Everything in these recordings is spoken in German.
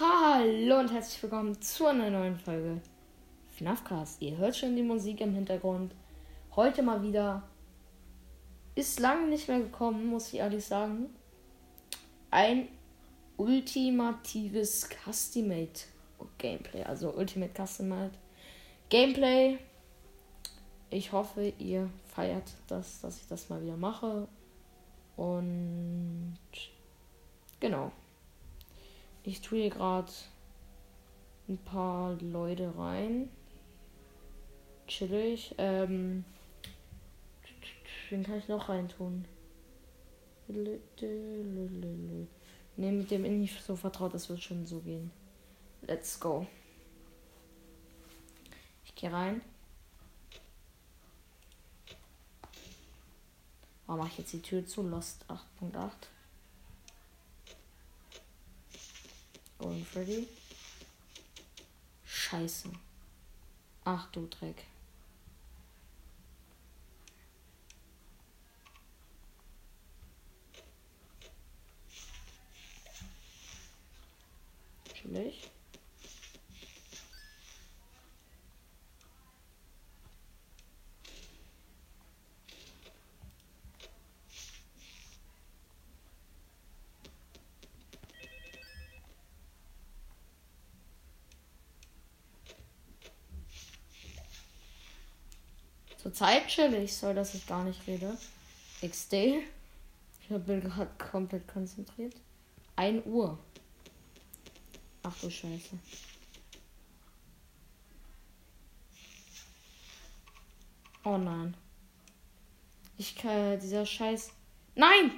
Hallo und herzlich willkommen zu einer neuen Folge FNAFcast. Ihr hört schon die Musik im Hintergrund. Heute mal wieder. Ist lange nicht mehr gekommen, muss ich ehrlich sagen. Ein ultimatives Customate Gameplay. Also Ultimate Customate Gameplay. Ich hoffe, ihr feiert das, dass ich das mal wieder mache. Und genau. Ich tue hier gerade ein paar Leute rein. Chillig. Ähm, wen kann ich noch reintun? Ne, mit dem ich nicht so vertraut, das wird schon so gehen. Let's go. Ich gehe rein. Warum mache ich jetzt die Tür zu? Lost 8.8. Golden Freddy. Scheiße. Ach du Dreck. Chillig. Zurzeit chillig, soll dass ich gar nicht rede. XD. Ich bin gerade komplett konzentriert. 1 Uhr. Ach du Scheiße. Oh nein. Ich kann dieser Scheiß. Nein!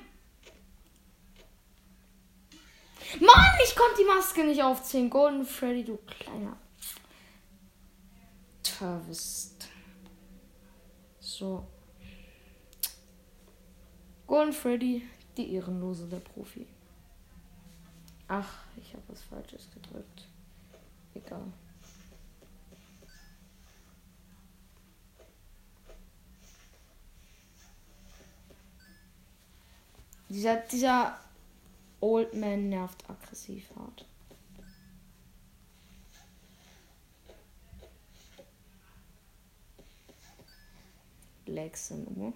Mann, ich konnte die Maske nicht aufziehen. Golden Freddy, du kleiner. Terrorist. So. Golden Freddy, die Ehrenlose der Profi. Ach, ich habe was Falsches gedrückt. Egal. Dieser, dieser Old Man nervt aggressiv hart. Lexen Uhr.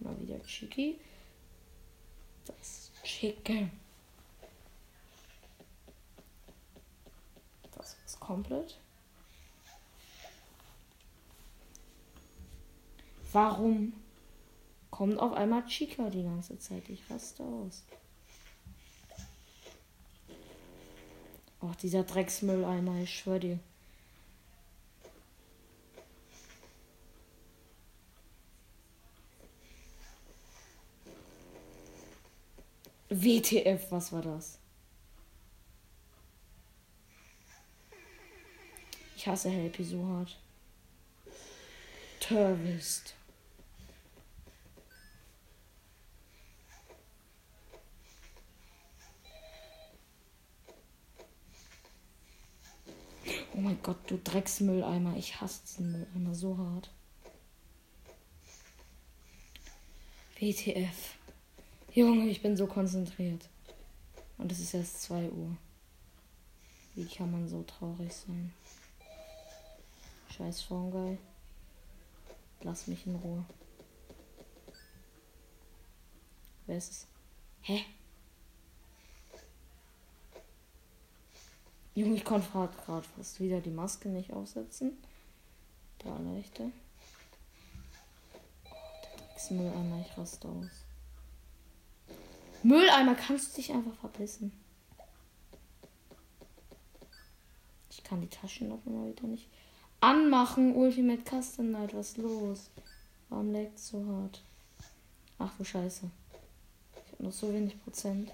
Mal wieder Chicky. Das Chicken. Das ist komplett. Warum kommt auf einmal Chica die ganze Zeit? Ich raste aus. Oh, dieser Drecksmülleimer, ich schwör dir. WTF, was war das? Ich hasse Happy so hart. Terrorist. Oh mein Gott, du Drecksmülleimer. Ich hasse diesen Mülleimer so hart. WTF. Junge, ich bin so konzentriert. Und es ist erst 2 Uhr. Wie kann man so traurig sein? Scheiß Fungi. Lass mich in Ruhe. Wer ist es? Hä? Junge, ich konnte gerade fast wieder die Maske nicht aufsetzen. Da leichte. Oh, der Drecksmülleimer, ich raste aus. Mülleimer, kannst du dich einfach verpissen? Ich kann die Taschen noch mal wieder nicht anmachen. Ultimate Custom Night, was los? Warum leckt so hart? Ach du Scheiße. Ich habe noch so wenig Prozent.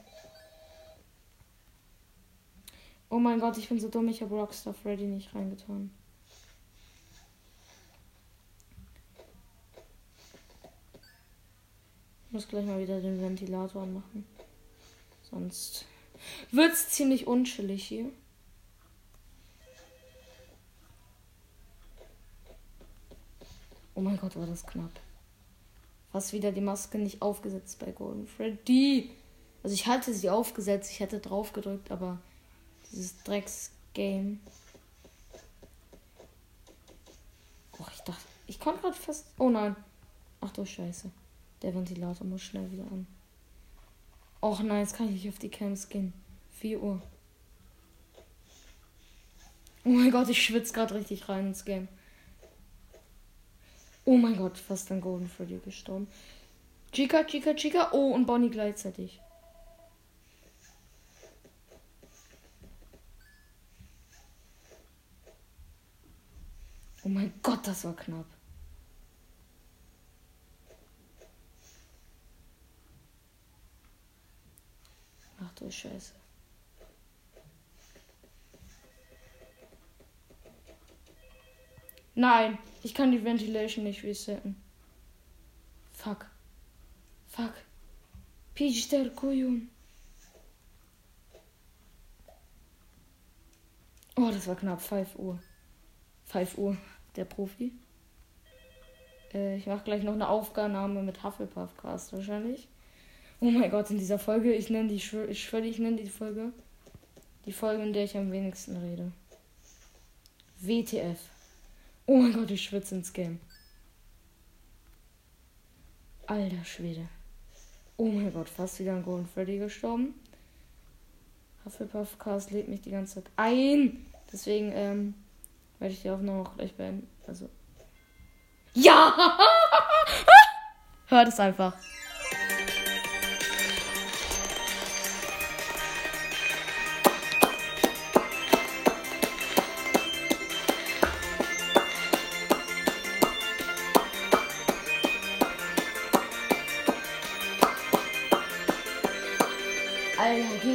Oh mein Gott, ich bin so dumm. Ich habe Rockstar Freddy nicht reingetan. Muss gleich mal wieder den Ventilator machen. Sonst wird es ziemlich unschillig hier. Oh mein Gott, war das knapp. Fast wieder die Maske nicht aufgesetzt bei Golden Freddy. Also ich hatte sie aufgesetzt, ich hätte drauf gedrückt, aber dieses Drecks-Game. Och, ich dachte, ich konnte gerade fast. Oh nein. Ach du Scheiße. Der Ventilator muss schnell wieder an. Och nein, jetzt kann ich nicht auf die Camps gehen. 4 Uhr. Oh mein Gott, ich schwitze gerade richtig rein ins Game. Oh mein Gott, fast ein Golden Freddy gestorben. Chica, Chica, Chica. Oh, und Bonnie gleichzeitig. Oh mein Gott, das war knapp. Du Scheiße. Nein, ich kann die Ventilation nicht resetten. Fuck. Fuck. Pister Kuyum. Oh, das war knapp. 5 Uhr. 5 Uhr, der Profi. Äh, ich mache gleich noch eine Aufnahme mit Hufflepuff Cast wahrscheinlich. Oh mein Gott, in dieser Folge, ich nenne die, ich schwöre, ich nenne die Folge die Folge, in der ich am wenigsten rede. WTF. Oh mein Gott, ich schwitze ins Game. Alter Schwede. Oh mein Gott, fast wieder ein Golden Freddy gestorben. Hufflepuff Cast lädt mich die ganze Zeit ein. Deswegen ähm, werde ich die auch gleich beenden. Also. Ja! Hört es einfach.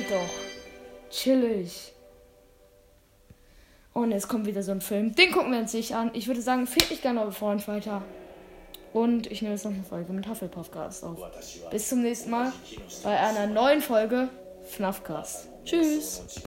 Doch. Chillig. Und jetzt kommt wieder so ein Film. Den gucken wir uns nicht an. Ich würde sagen, fehlt mich gerne eure Freund weiter. Und ich nehme jetzt noch eine Folge mit Hufflepuffcast auf. Bis zum nächsten Mal bei einer neuen Folge FNAFcast. Tschüss.